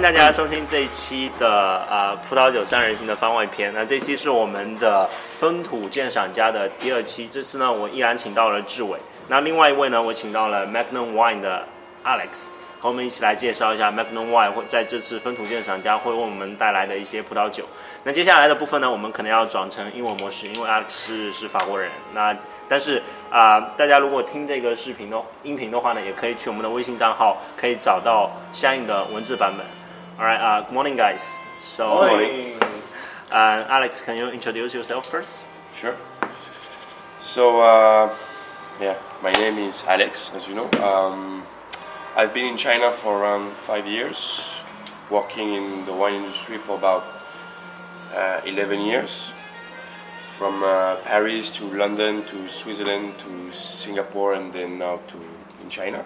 迎大家收听这一期的呃葡萄酒三人行的番外篇。那这期是我们的风土鉴赏家的第二期。这次呢，我依然请到了志伟。那另外一位呢，我请到了 Magnum Wine 的 Alex。和我们一起来介绍一下 Magnum Wine 会在这次风土鉴赏家会为我们带来的一些葡萄酒。那接下来的部分呢，我们可能要转成英文模式，因为 Alex 是是法国人。那但是啊、大家如果听这个视频的音频的话呢，也可以去我们的微信账号，可以找到相应的文字版本。All right, uh, good morning, guys. So, morning. Uh, Alex, can you introduce yourself first? Sure. So, uh, yeah, my name is Alex, as you know. Um, I've been in China for around five years, working in the wine industry for about uh, 11 years. From uh, Paris to London to Switzerland to Singapore and then now to in China.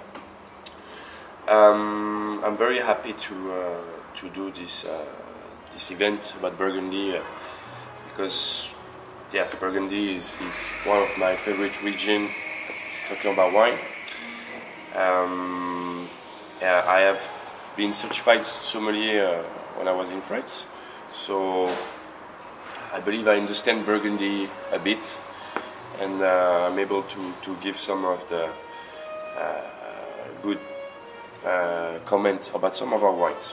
Um, I'm very happy to uh, to do this uh, this event about Burgundy uh, because yeah, Burgundy is, is one of my favorite region. Talking about wine, um, yeah, I have been certified sommelier uh, when I was in France, so I believe I understand Burgundy a bit, and uh, I'm able to, to give some of the uh, good uh, comments about some of our wines.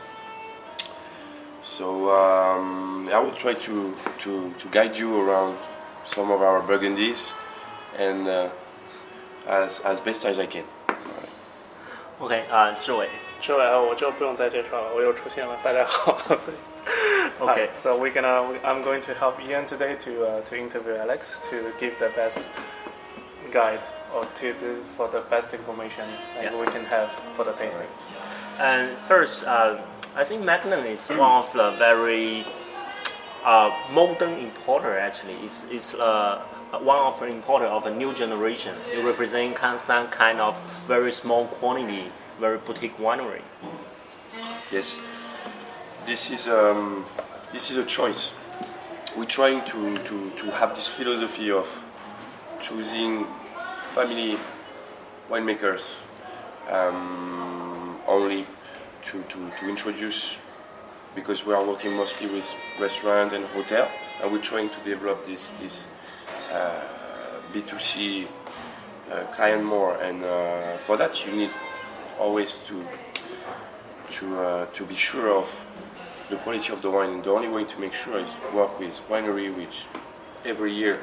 So um, I will try to, to, to guide you around some of our Burgundies and uh, as, as best as I can. OK 啊、志伟。之外我就不用再介绍了，我又出现了。大家好。 Okay. Hi, so we're gonna. I'm going to help Ian today to uh, to interview Alex to give the best guide or to the, for the best information that Yeah. we can have for the tasting. And first, uh, I think Magnum is one of the very uh, modern importer. Actually, it's, it's uh, one of the importer of a new generation. It represents kind some kind of very small quantity, very boutique winery. Yes, this is um, this is a choice. We're trying to, to, to have this philosophy of choosing family winemakers um, only to, to, to introduce because we are working mostly with restaurant and hotel and we're trying to develop this this uh, B2C uh, client more and uh, for that you need always to to uh, to be sure of the quality of the wine. and The only way to make sure is work with winery which every year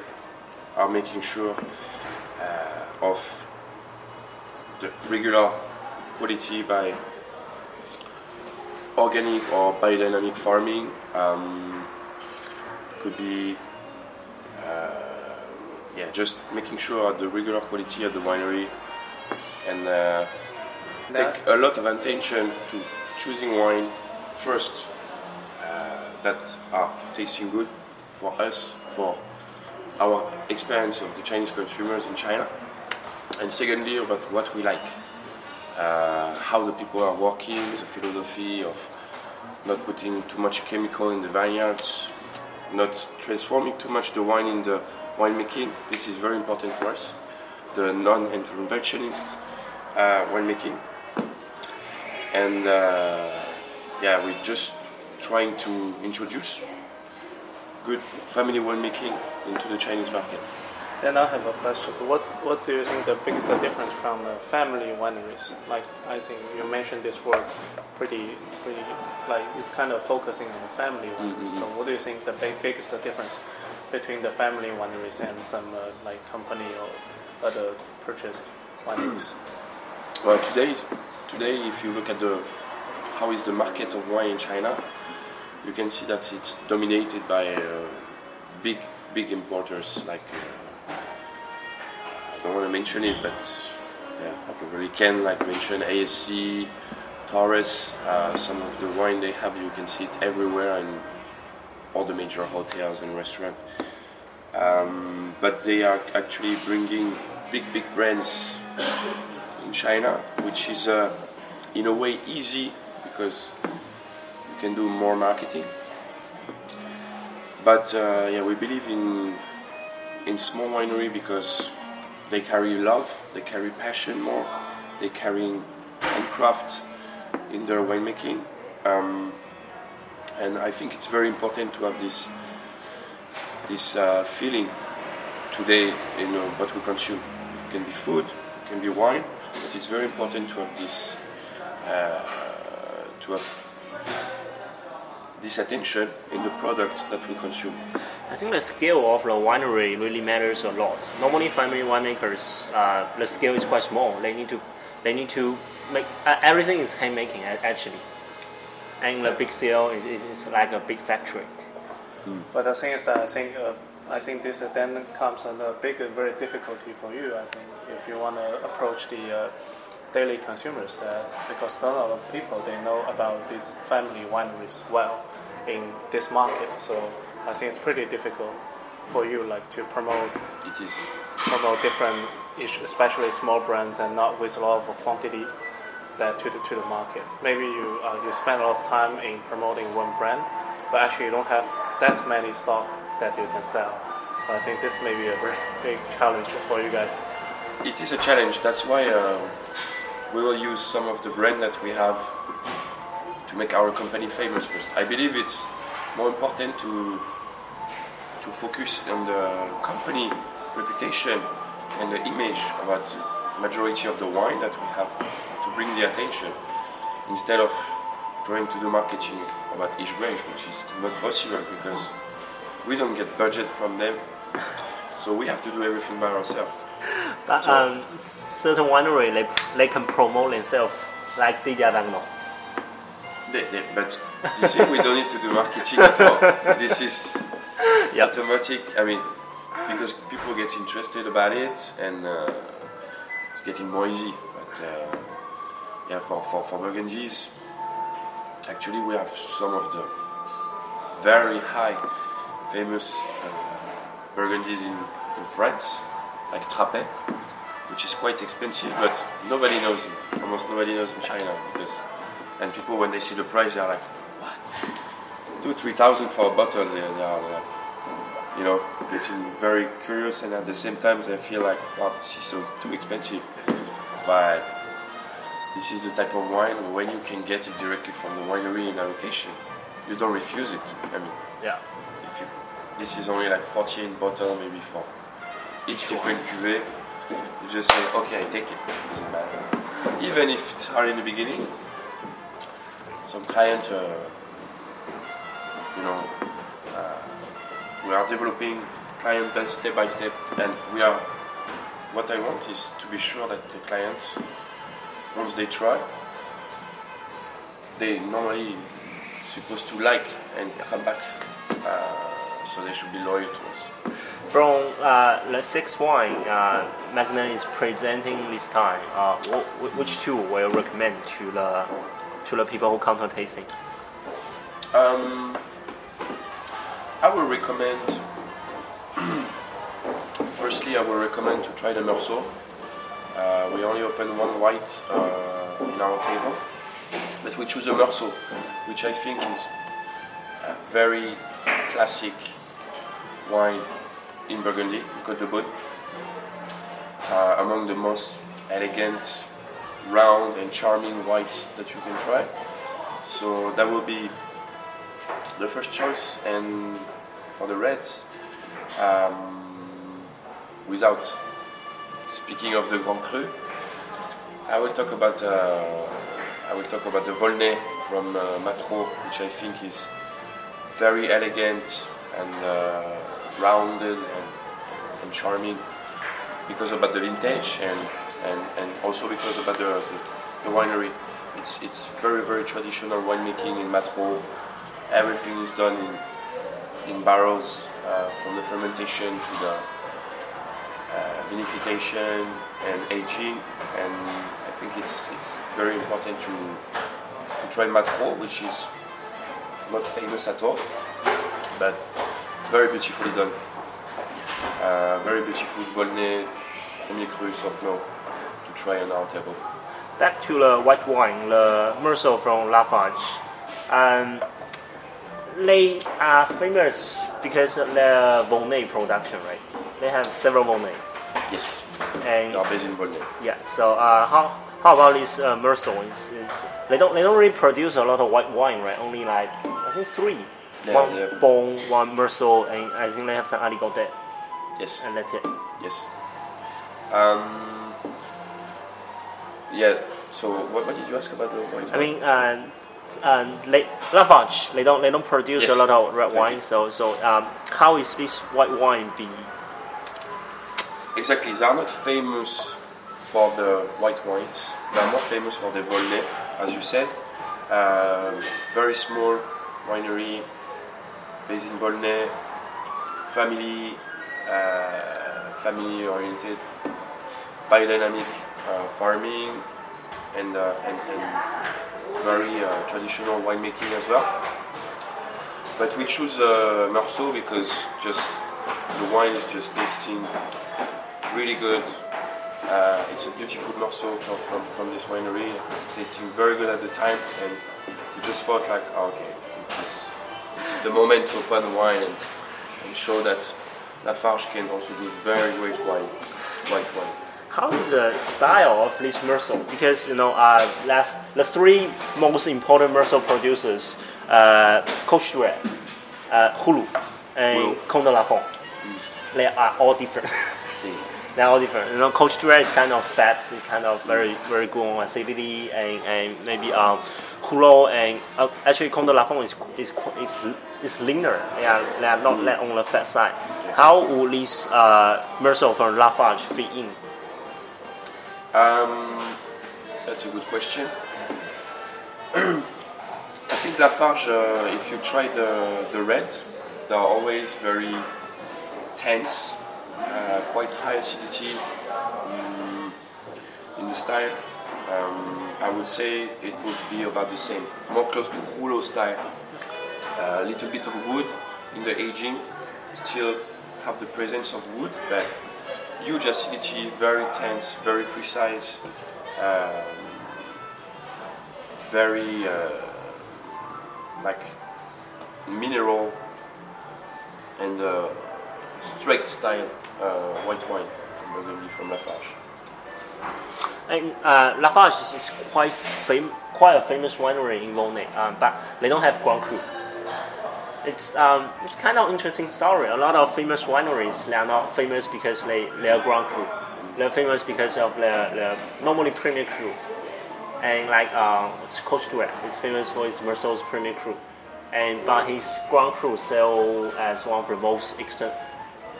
are making sure uh, of the regular quality by organic or biodynamic farming. Um, could be uh, yeah, just making sure the regular quality of the winery and uh, take a lot of attention to choosing wine first uh, that are tasting good for us, for our experience of the Chinese consumers in China, and secondly about what we like, uh, how the people are working, the philosophy of not putting too much chemical in the vineyards, not transforming too much the wine in the winemaking. This is very important for us. The non-interventionist uh, winemaking and uh, yeah, we're just trying to introduce good family winemaking into the Chinese market. Then I have a question. What what do you think the biggest difference from the family wineries? Like I think you mentioned this word pretty pretty like you're kind of focusing on the family wineries. So what do you think the big, biggest difference between the family wineries and some uh, like company or other purchased wineries? Well, today, today, if you look at the how is the market of wine in China, you can see that it's dominated by uh, big, big importers. Like uh, don't want to mention it, but yeah, I probably can like mention ASC, Torres. Uh, some of the wine they have, you can see it everywhere in all the major hotels and restaurants. Um, but they are actually bringing big, big brands in China, which is uh, in a way easy because you can do more marketing. But uh, yeah, we believe in in small winery because they carry love, they carry passion more, they carry handcraft in their winemaking, Um, and I think it's very important to have this this uh, feeling today in uh, what we consume. It can be food, it can be wine, but it's very important to have this uh, to have this attention in the product that we consume. I think the scale of the winery really matters a lot. Normally, family winemakers, uh, the scale is quite small. They need to, they need to make uh, everything is handmaking a- actually, and the big scale is, is, is like a big factory. But the thing is that I think uh, I think this uh, then comes under big uh, very difficulty for you. I think if you want to approach the uh, daily consumers, that because not a lot of people they know about these family wineries well in this market. So I think it's pretty difficult for you like to promote It is. promote different, especially small brands and not with a lot of quantity that to the to the market. Maybe you uh, you spend a lot of time in promoting one brand, but actually you don't have that many stock that you can sell. But I think this may be a very big challenge for you guys. It is a challenge. That's why uh, we will use some of the brand that we have to make our company famous first. I believe it's more important to to focus on the company reputation and the image about majority of the wine that we have to bring the attention instead of trying to do marketing about each range, which is not possible because we don't get budget from them. So we have to do everything by ourselves. But So- um, certain winery they, they can promote themselves like Didier Dagueneau. They, they, but you see, we don't need to do marketing at all. This is Yep. automatic. I mean, because people get interested about it, and uh, it's getting more easy. But uh, yeah, for, for, for Burgundies, actually, we have some of the very high, famous uh, Burgundies in, in France, like Trapet, which is quite expensive, but nobody knows it. Almost nobody knows in China because, and people when they see the price, they are like, what? Two, three thousand for a bottle. They, they are like, you know, getting very curious, and at the same time, they feel like, wow, this is so too expensive. But this is the type of wine when you can get it directly from the winery in a location, you don't refuse it. I mean, Yeah. if you, this is only like 48 bottle maybe for each different cuvée, you just say, okay, I take it. doesn't matter. Even if it's hard in the beginning, some clients, uh, you know, uh, we are developing client step by step, and we are. What I want is to be sure that the client, once they try, they normally supposed to like and come back. Uh, so they should be loyal to us. From uh, the six wine uh, Magnum is presenting this time, uh, wh- which two will you recommend to the to the people who come to tasting? Um, I will recommend. firstly, I will recommend to try the Meursault. Uh, we only open one white uh, in our table, but we choose a Meursault, which I think is a very classic wine in Burgundy, Côte de Beaune. Uh, among the most elegant, round, and charming whites that you can try. So that will be the first choice, and for the reds, um, without speaking of the Grand Cru, I will talk about uh, I will talk about the Volnay from uh, Matrot, which I think is very elegant and uh, rounded and, and charming because about the vintage and, and, and also because about the, the, the winery. It's, it's very very traditional winemaking in Matrot. Everything is done in, in barrels uh, from the fermentation to the uh, vinification and aging. And I think it's, it's very important to, to try Matrot, which is not famous at all, but very beautifully done. Uh, very beautiful Volnay, Premier Cru, Santenots to try on our table. Back to the white wine, the Meursault from Lafarge. Um, they are famous because of their Volnay production, right? They have several Volnay. Yes, And we are based in Volnay. yeah, so uh, how how about this uh? It's, it's, they don't they don't really produce a lot of white wine, right? Only like I think three. One they have- Bon, one Meursault, and I think they have some Aligoté, Yes. and that's it. Yes. Um, yeah. So what, what did you ask about the white I mean, uh, um, they, Lafarge, they don't they don't produce Yes, a lot of red exactly. wine. So so um, how is this white wine be? Exactly. They are not famous for the white wines. They are more famous for the Volnay, as you said. Uh, very small winery based in Volnay. Family, uh, family oriented, biodynamic uh, farming, and, uh, and, and very uh, traditional winemaking as well. But we choose Meursault because just the wine is just tasting really good. Uh, it's a beautiful Meursault from, from, from this winery, tasting very good at the time, and we just thought like, oh, okay, the moment to open wine and, and show that Lafarge can also do very great wine, white wine. How is the style of this Meursault? Because you know, uh, last the three most important Meursault producers, uh, Coche-Dury, uh, Roulot, and Roulot. Comte de Lafon, they are all different. They're all different. You know, Coche-Dury is kind of fat. It's kind of very very good on acidity, and, and maybe um, Roulot and uh, actually Comte de Lafon is is is is leaner. Yeah, they are not that on the fat side. How would this uh, Meursault from Lafarge fit in? Um, that's a good question. I think Lafarge, uh, if you try the, the red, they are always very tense, quite high acidity mm, in the style. Um, I would say it would be about the same, more close to Roulot style. A little bit of wood in the aging, still have the presence of wood, but huge acidity, very tense, very precise, um, very uh, like mineral and uh, straight style uh, white wine from Burgundy from Lafarge. And uh, Lafarge is, quite fam- quite a famous winery in Volnay, um, but they don't have Grand Cru. It's um, it's kind of interesting story. A lot of famous wineries they are not famous because they they are Grand Cru. They're famous because of their, their normally Premier Cru. And like uh, it's Coche-Dury is famous for his Meursault's Premier Cru. And but his Grand Cru sell as one of the most expen-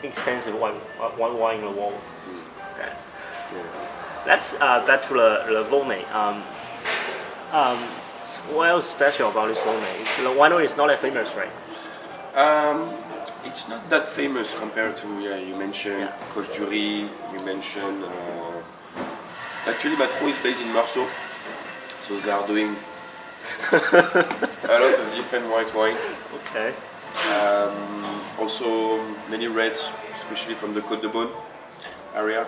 expensive wine, uh, wine wine in the world. Let's uh, back to the, the Volnay. Um, um, what else special about this Volnay? The winery is not that famous, right? Um, it's not that famous compared to yeah, you mentioned Yeah. Coche-Dury, you mentioned. Uh, actually, Matrot is based in Meursault, so they are doing a lot of different white wine. Okay. Um, also, many reds, especially from the Côte de Beaune area.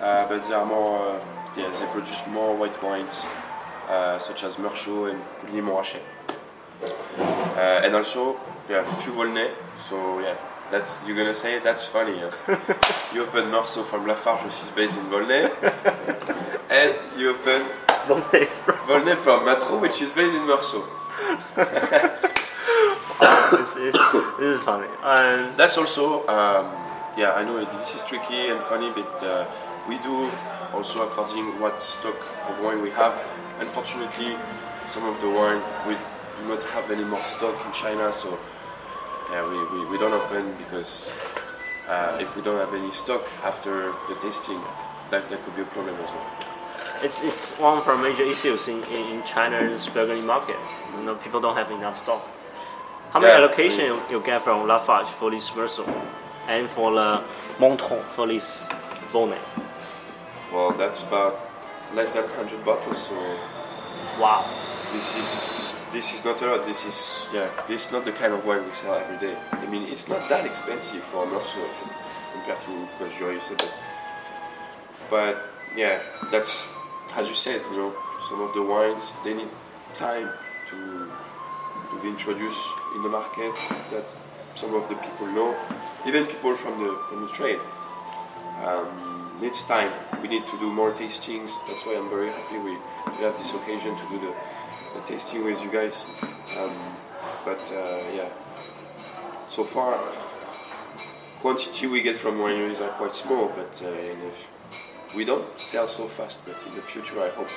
Uh, but they are more, uh, yeah, they produce more white wines, uh, such as Meursault and Pouligny Montrachet. Uh, and also, yeah, a few Volnay. So yeah, that's you're gonna say that's funny. You open Meursault from Lafarge, which is based in Volnay, and you open Volnay. From Matro, which is based in Meursault. this, is, this is funny. Um, That's also, um, yeah, I know this is tricky and funny, but uh, we do also according what stock of wine we have. Unfortunately, some of the wine we do not have any more stock in China, so yeah, we, we, we don't open because uh, if we don't have any stock after the tasting, that, that could be a problem as well. it's, it's one of the major issues in, in, in China's Burgundy market. You know, people don't have enough stock. How many Yeah, allocation you, you get from Lafarge for this Meursault and for the Matrot for this Volnay? Well, that's about less than 100 bottles, so Wow. this is this is not a lot. This is yeah. This is not the kind of wine we sell every day. I mean, it's not that expensive for a Meursault compared to because you said that. But yeah, that's as you said. You know, some of the wines they need time to to be introduced in the market. That some of the people know, even people from the from the trade, um, needs time we need to do more tastings. That's why I'm very happy we, we have this occasion to do the, the tasting with you guys. Um, but uh, yeah, so far, quantity we get from wineries are quite small, but uh, we don't sell so fast. But in the future, I hope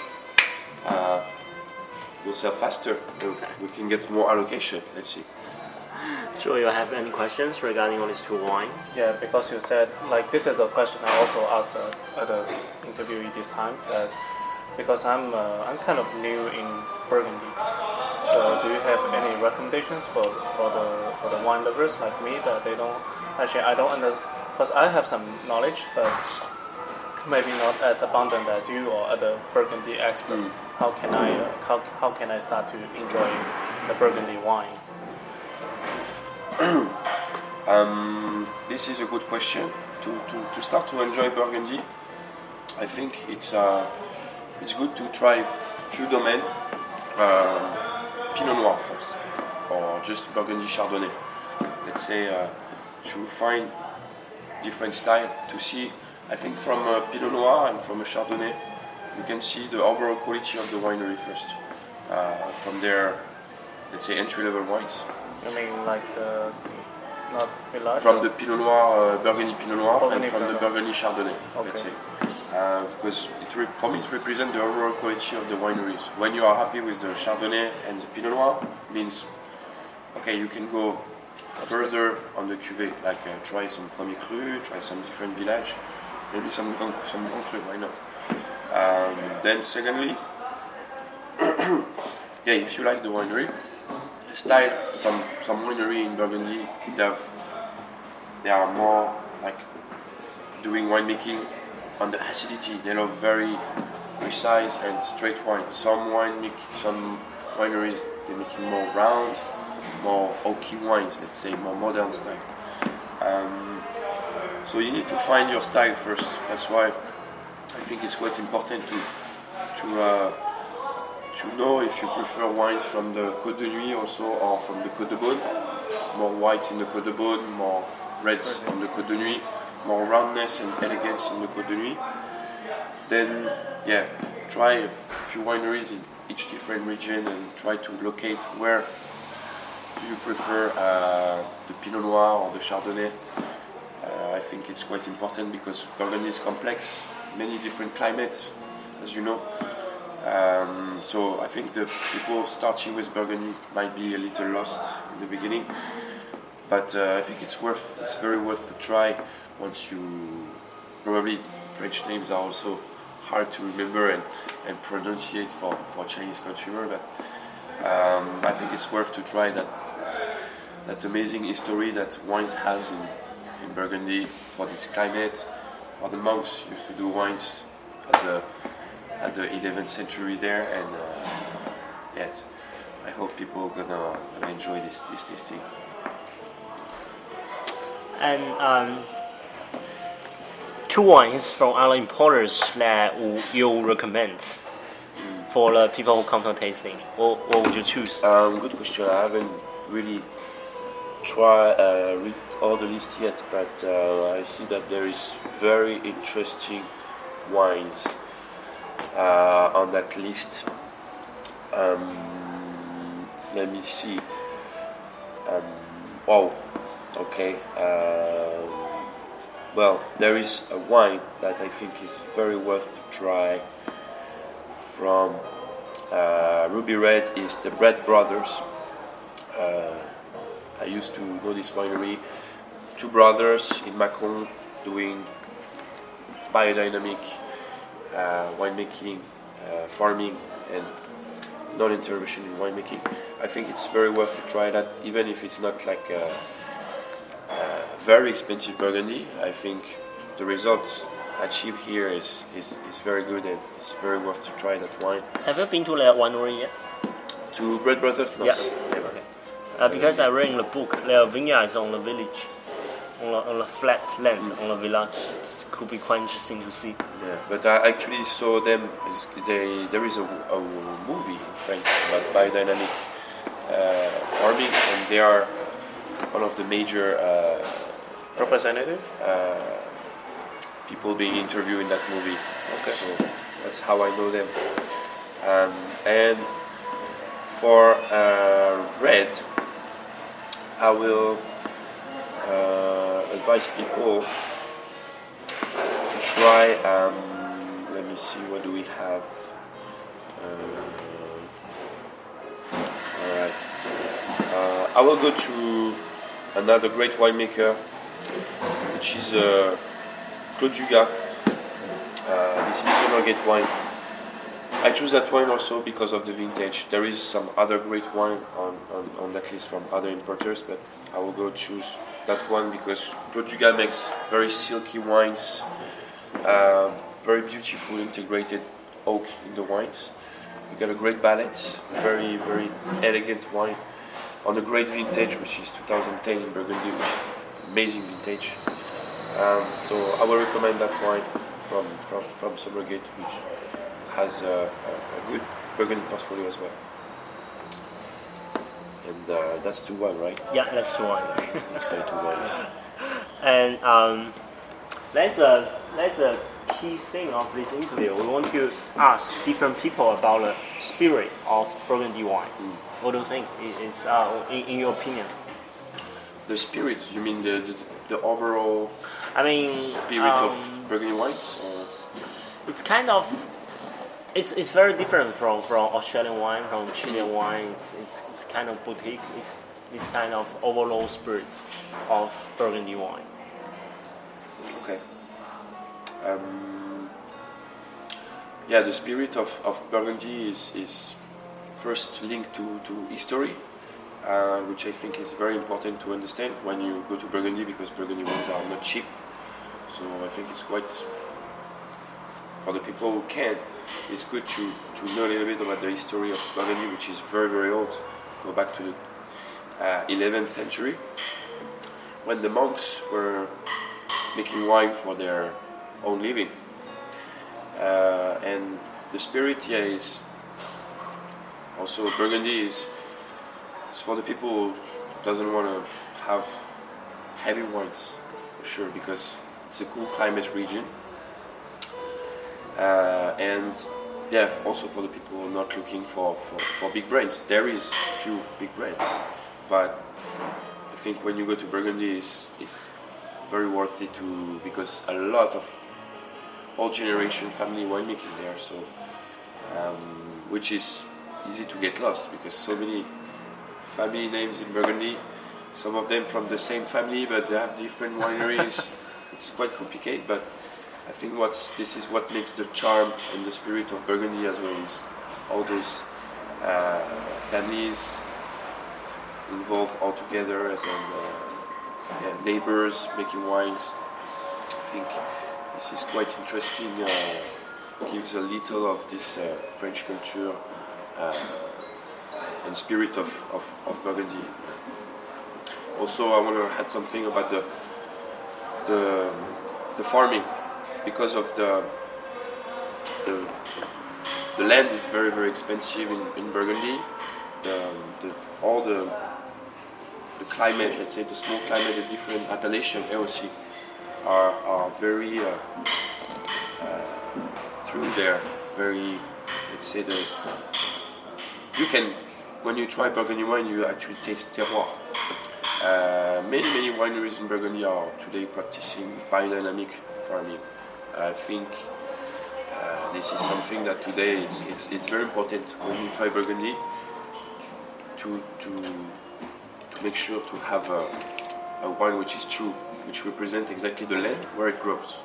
uh, we'll sell faster. and We can get more allocation. Let's see. So you have any questions regarding all these two wine? Yeah, because you said like this is a question I also asked uh, at the interviewee this time that because I'm uh, I'm kind of new in Burgundy. So do you have any recommendations for for the for the wine lovers like me that they don't actually I don't under because I have some knowledge but maybe not as abundant as you or other Burgundy experts. How can I uh, how, how can I start to enjoy the Burgundy wine? Um, this is a good question. To, to, to start to enjoy Burgundy, I think it's uh, it's good to try few domains. Um, Pinot Noir first, or just Burgundy Chardonnay. Let's say uh, to find different style to see. I think from a Pinot Noir and from a Chardonnay, you can see the overall quality of the winery first. Uh, from their, let's say, entry-level wines. You mean like the not village? From the Pinot Noir, uh, Burgundy Pinot Noir, Burgundy and from Pinot the Burgundy Chardonnay, let's say. Uh, because it re- for me it represents the overall quality of the wineries. When you are happy with the Chardonnay and the Pinot Noir, means okay, you can go further on the cuvée, like uh, try some Premier Cru, try some different village, maybe some Grand, some why not? Um, then secondly, yeah, if you like the winery, style, some some winery in Burgundy, they have they are more like doing winemaking on the acidity. They love very precise and straight wine. Some wine make, some wineries they're making more round, more oaky wines. Let's say more modern style. Um, so you need to find your style first. That's why I think it's quite important to to uh, to know if you prefer wines from the Côte de Nuits also or from the Côte de Beaune. More whites in the Côte de Beaune, more reds on the Côte de Nuits, more roundness and elegance in the Côte de Nuits. Then, yeah, try a few wineries in each different region and try to locate where do you prefer uh, the Pinot Noir or the Chardonnay. I think it's quite important because Burgundy is complex, many different climates, as you know. Um, so I think the people starting with Burgundy might be a little lost in the beginning, but uh, I think it's worth, it's very worth to try once you probably French names are also hard to remember and, and pronunciate for, for Chinese consumer, but um, I think it's worth to try that that amazing history that wine has in, in Burgundy for this climate. For the monks used to do wines at the at the 11th century there, and uh, yes, I hope people are gonna, gonna enjoy this this tasting. And um, two wines from other importers that w- you recommend for the people who come to tasting. What, what would you choose? Um, good question. I haven't really tried uh, read all the list yet, but uh, I see that there is very interesting wines uh, on that list. Um, let me see. Um, wow. Okay. Um well, there is a wine that I think is very worth to try from uh, Ruby Red is the Bret Brothers. Uh, I used to know this winery. Two brothers in Mâcon doing biodynamic uh, winemaking, uh, farming, and non-intervention in winemaking. I think it's very worth to try that, even if it's not like a, a very expensive Burgundy. I think the results achieved here is, is, is very good and it's very worth to try that wine. Have you been to the winery yet? To Bret Brothers? No, Yeah. never. Uh, because I read in the book, their vineyard is on the village, on a, on a flat land, on a village. It could be quite interesting to see. Yeah, but I actually saw them. They, there is a, a movie in France about biodynamic uh, farming, and they are one of the major uh, Representative? uh, people being interviewed in that movie. Okay. So that's how I know them. Um, and for uh, red, I will uh, advise people to try. Um, let me see. What do we have? Uh, all right. Uh, I will go to another great winemaker, which is uh, Claude Dugat. Uh, this is Summergate wine. I choose that wine also because of the vintage. There is some other great wine on, on, on that list from other importers, but I will go choose that one because Portugal makes very silky wines, uh, very beautiful integrated oak in the wines. You got a great balance, very very elegant wine on a great vintage, which is 2010 in Burgundy, which is amazing vintage. Um, so I will recommend that wine from from from Summergate, which has a, a, a good Burgundy portfolio as well. And uh, that's two one, right? Yeah, that's the one. Let's try two wines. and um, that's a that's a key thing of this interview. We want to ask different people about the spirit of Burgundy wine. What do you think? It's uh, in, in your opinion. The spirit, you mean the the, the overall I mean, spirit um, of Burgundy wines? Or? it's kind of it's, it's very different from, from Australian wine, from Chilean wine. It's, it's, it's kind of boutique. It's this kind of overall spirits of Burgundy wine. Okay. Um, yeah, the spirit of, of Burgundy is, is first linked to, to history, uh, which I think is very important to understand when you go to Burgundy because Burgundy wines are not cheap. So I think it's quite, for the people who can, it's good to, to know a little bit about the history of Burgundy, which is very, very old. Go back to the uh, 11th century when the monks were making wine for their own living. Uh, and the spirit, yeah, is also Burgundy is, is for the people who doesn't want to have heavy wines, for sure, because it's a cool climate region. Uh, and yeah, also for the people who are not looking for, for, for big brands. There is few big brands, but I think when you go to Burgundy, it's, it's very worth it to because a lot of old generation family winemaking there. So, um, which is easy to get lost because so many family names in Burgundy. Some of them from the same family, but they have different wineries. it's quite complicated, but I think what's this is what makes the charm and the spirit of Burgundy as well is all those uh, families involved all together as an, uh, yeah, neighbors making wines. I think this is quite interesting. Uh, gives a little of this uh, French culture uh, and spirit of, of, of Burgundy. Also, I want to add something about the the, the farming because of the the, the land is very very expensive in, in Burgundy. The, the, all the the climate, let's say the snow climate, the different appellation AOC are, are very uh, uh, through there, very let's say the you can when you try Burgundy wine you actually taste terroir. Uh, many many wineries in Burgundy are today practicing biodynamic farming. I think uh, this is something that today it's, it's, it's very important when you try Burgundy to to to make sure to have a, a wine which is true, which represents exactly the land where it grows.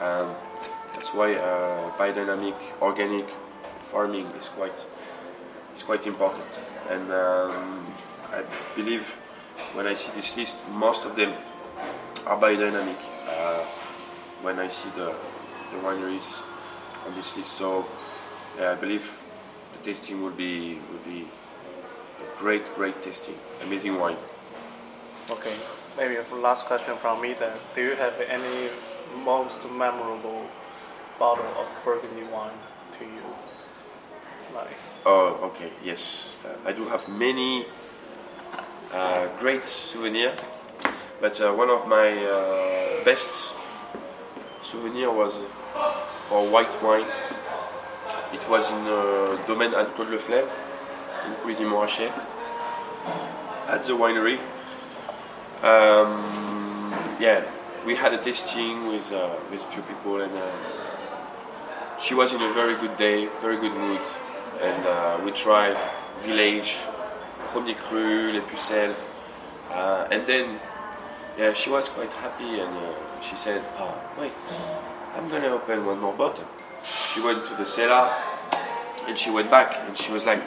Um, that's why uh, biodynamic, organic farming is quite is quite important. And um, I believe when I see this list, most of them are biodynamic. Uh, when I see the, the wineries on this list, so I believe the tasting will be will be great, great tasting, amazing wine. Okay, maybe a last question from me then. Do you have any most memorable bottle of Burgundy wine to you? Like, Oh, okay, yes. Uh, I do have many uh, great souvenirs, but uh, one of my uh, best souvenir was uh, or white wine. It was in uh, Domaine at Claude Leflaive in Puy Montrachet at the winery. Um, yeah, we had a tasting with uh, with few people, and uh, she was in a very good day, very good mood, and uh, we tried village, premier cru, les pucelles, uh, and then yeah, she was quite happy, and uh, she said, "Ah, wait, I'm gonna open one more bottle." She went to the cellar, and she went back, and she was like,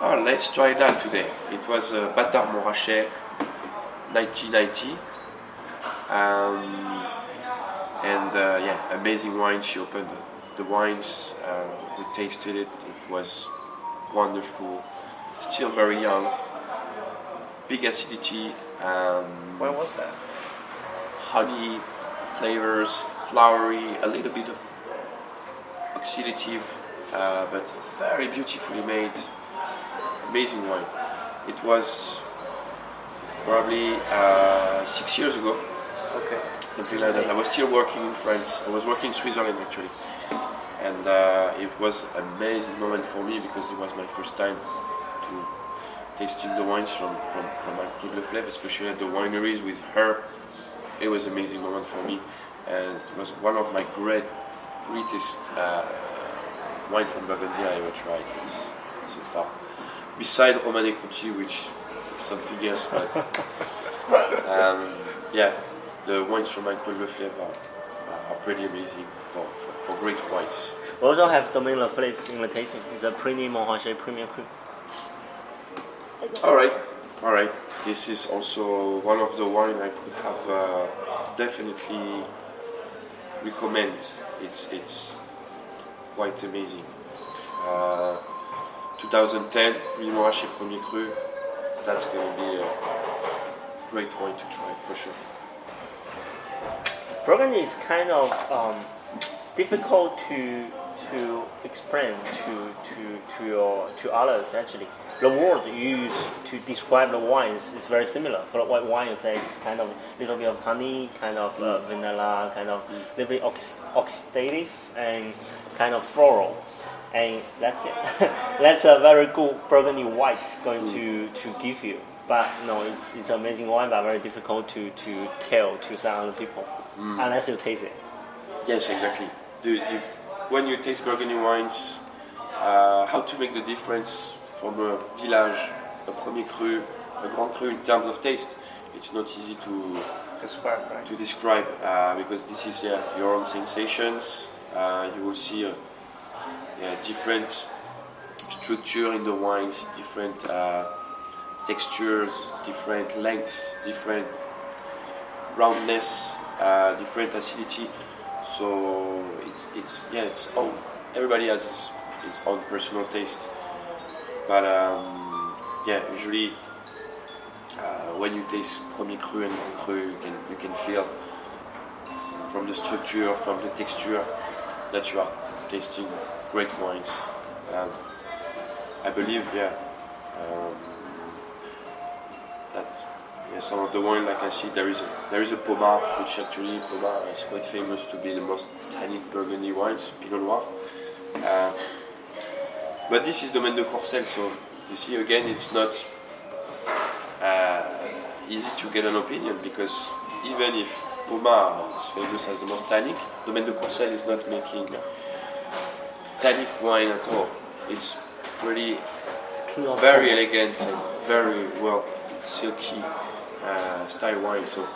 "Oh, let's try that today." It was uh, Batard Montrachet 1990. Um, and uh, yeah, amazing wine. She opened the, the wines. Uh, we tasted it. It was wonderful. Still very young. Big acidity. Um, When was that? Honey flavors, flowery, a little bit of oxidative, uh, but very beautifully made. Amazing wine. It was probably uh, six years ago, Okay. something like that. I was still working in France. I was working in Switzerland actually, and uh, it was an amazing moment for me because it was my first time to tasting the wines from from from Claude Leflaive, especially at the wineries with her. It was an amazing moment for me, and it was one of my great greatest uh, wine from Burgundy I ever tried yes, so far. Beside Romanée Conti, which is something else, but um, yeah, the wines from Claude Leflaive are, are pretty amazing for, for, for great wines. We also have Domaine Leflaive in the tasting. It's a Premier Montrachet Premier Cru. All right, all right. This is also one of the wine I could have uh, definitely recommend. It's it's quite amazing. Uh, 2010, Premier Montrachet Premier Cru. That's gonna be a great wine to try for sure. Burgundy is kind of um, difficult to to explain to to to your to others actually. The word you use to describe the wines is very similar. For the white wine, you it's kind of a little bit of honey, kind of uh, vanilla, kind of a little bit ox- oxidative, and kind of floral. And that's it. that's a very good Burgundy white going to, to give you. But no, it's, it's amazing wine, but very difficult to, to tell to some other people unless you taste it. Yes, exactly. Do you, when you taste Burgundy wines, uh, how to make the difference from a village, a premier cru, a grand cru in terms of taste? It's not easy to Describe, right? to describe uh, because this is yeah, your own sensations. Uh, you will see uh, yeah, different structure in the wines, different uh, textures, different length, different roundness, uh, different acidity. So it's it's yeah, it's own. Everybody has his, his own personal taste, but um, yeah, usually uh, when you taste premier cru and grand cru, you can you can feel from the structure, from the texture, that you are tasting great wines. Um, I believe, yeah, um, that yeah, some of the wine, like I see, there is a there is a Pommard, which actually Pommard is quite famous to be the most tannic Burgundy wines, Pinot Noir. Uh, but this is Domaine de Courcelles, so you see again, it's not uh, easy to get an opinion because even if Pommard is famous as the most tannic, Domaine de Courcelles is not making tannic wine at all. It's pretty King very elegant and very well silky uh, style wine. So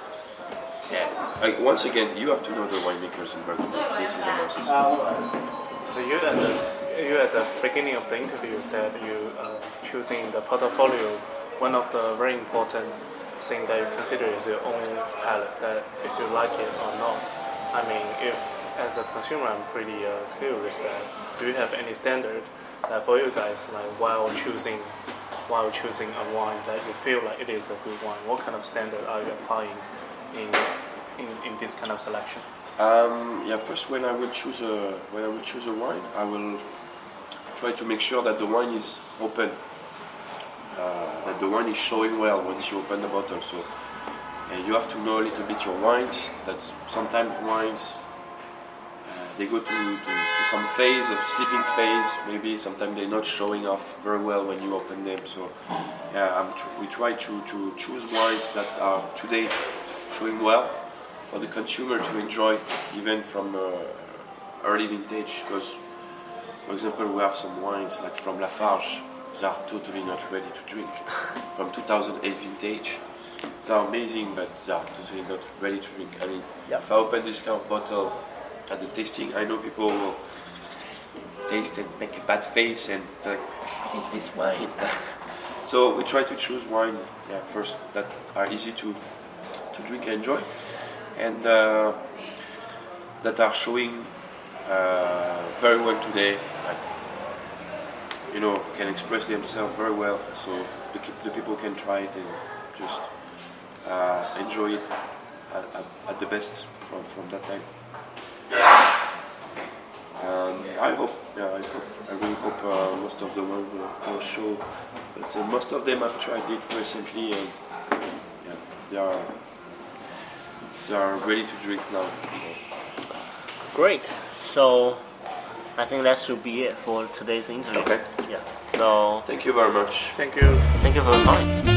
yeah, like, once again, you have to know the winemakers in Burgundy. This is a must. So you at the you at the beginning of the interview said you uh, choosing the portfolio. One of the very important thing that you consider is your own palate. That if you like it or not. I mean, if as a consumer, I'm pretty uh, curious that do you have any standard that for you guys like while choosing while choosing a wine that you feel like it is a good wine? What kind of standard are you applying in in, in this kind of selection? Um, yeah, first when I will choose a when I will choose a wine, I will try to make sure that the wine is open, uh, that the wine is showing well once you open the bottle. So uh, you have to know a little bit your wines. That sometimes wines uh, they go to, to, to some phase of sleeping phase. Maybe sometimes they're not showing off very well when you open them. So yeah, tr- we try to, to choose wines that are today showing well for the consumer to enjoy, even from uh, early vintage. Because for example, we have some wines like from Lafarge. They are totally not ready to drink. From 2008 vintage, they are amazing, but they are totally not ready to drink. I mean, if I open this kind of bottle at the tasting, I know people will taste and make a bad face and like, what is this wine? so we try to choose wine, yeah, first that are easy to to drink and enjoy, and uh, that are showing uh, very well today. Can express themselves very well, so the, the people can try it and just uh, enjoy it at, at, at the best from, from that time. Um, I hope, yeah, I hope, I really hope uh, most of the one will, will show, but uh, most of them have tried it recently and yeah, they are they are ready to drink now. Great. So I think that should be it for today's interview. Okay. Yeah. So Thank you very much. Thank you. thank you for your time.